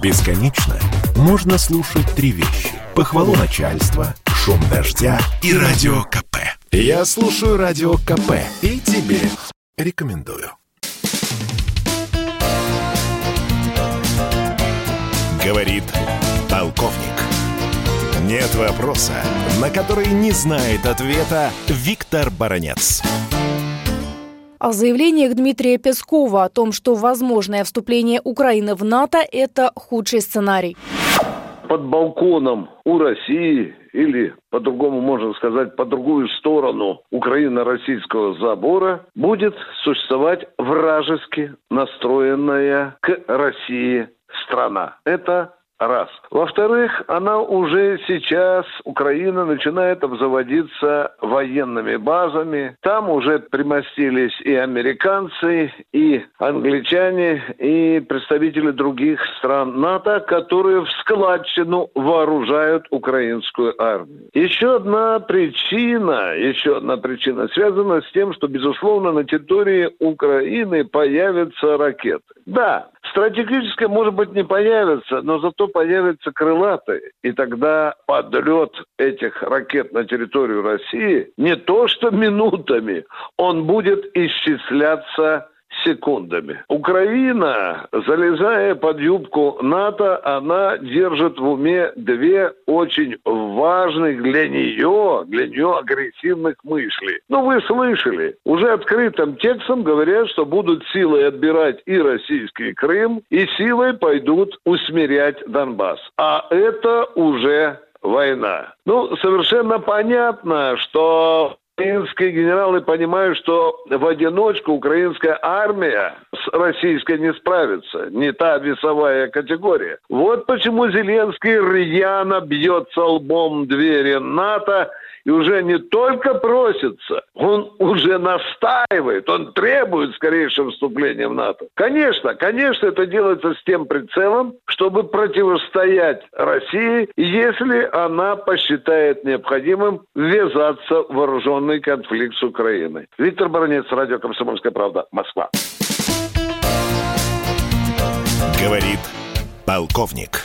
Бесконечно можно слушать три вещи. Похвалу начальства, шум дождя и радио КП. Я слушаю радио КП и тебе рекомендую. Говорит полковник. Нет вопроса, на который не знает ответа Виктор Баранец. О заявлениях Дмитрия Пескова о том, что возможное вступление Украины в НАТО – это худший сценарий. Под балконом у России или, по-другому можно сказать, по другую сторону Украино-российского забора будет существовать вражески настроенная к России страна. Это Раз. Во-вторых, она уже сейчас, Украина, начинает обзаводиться военными базами. Там уже примостились и американцы, и англичане, и представители других стран НАТО, которые в складчину вооружают украинскую армию. Еще одна причина, еще одна причина связана с тем, что, безусловно, на территории Украины появятся ракеты. Да, стратегическое, может быть, не появится, но зато появятся крылатые. И тогда подлет этих ракет на территорию России не то что минутами, он будет исчисляться секундами. Украина, залезая под юбку НАТО, она держит в уме две очень важных для нее, для нее агрессивных мысли. Ну, вы слышали, уже открытым текстом говорят, что будут силой отбирать и российский Крым, и силой пойдут усмирять Донбасс. А это уже война. Ну, совершенно понятно, что Украинские генералы понимают, что в одиночку украинская армия российской не справится. Не та весовая категория. Вот почему Зеленский рьяно бьется лбом двери НАТО и уже не только просится, он уже настаивает, он требует скорейшего вступления в НАТО. Конечно, конечно, это делается с тем прицелом, чтобы противостоять России, если она посчитает необходимым ввязаться в вооруженный конфликт с Украиной. Виктор Баранец, Радио «Комсомольская правда», Москва. Говорит полковник.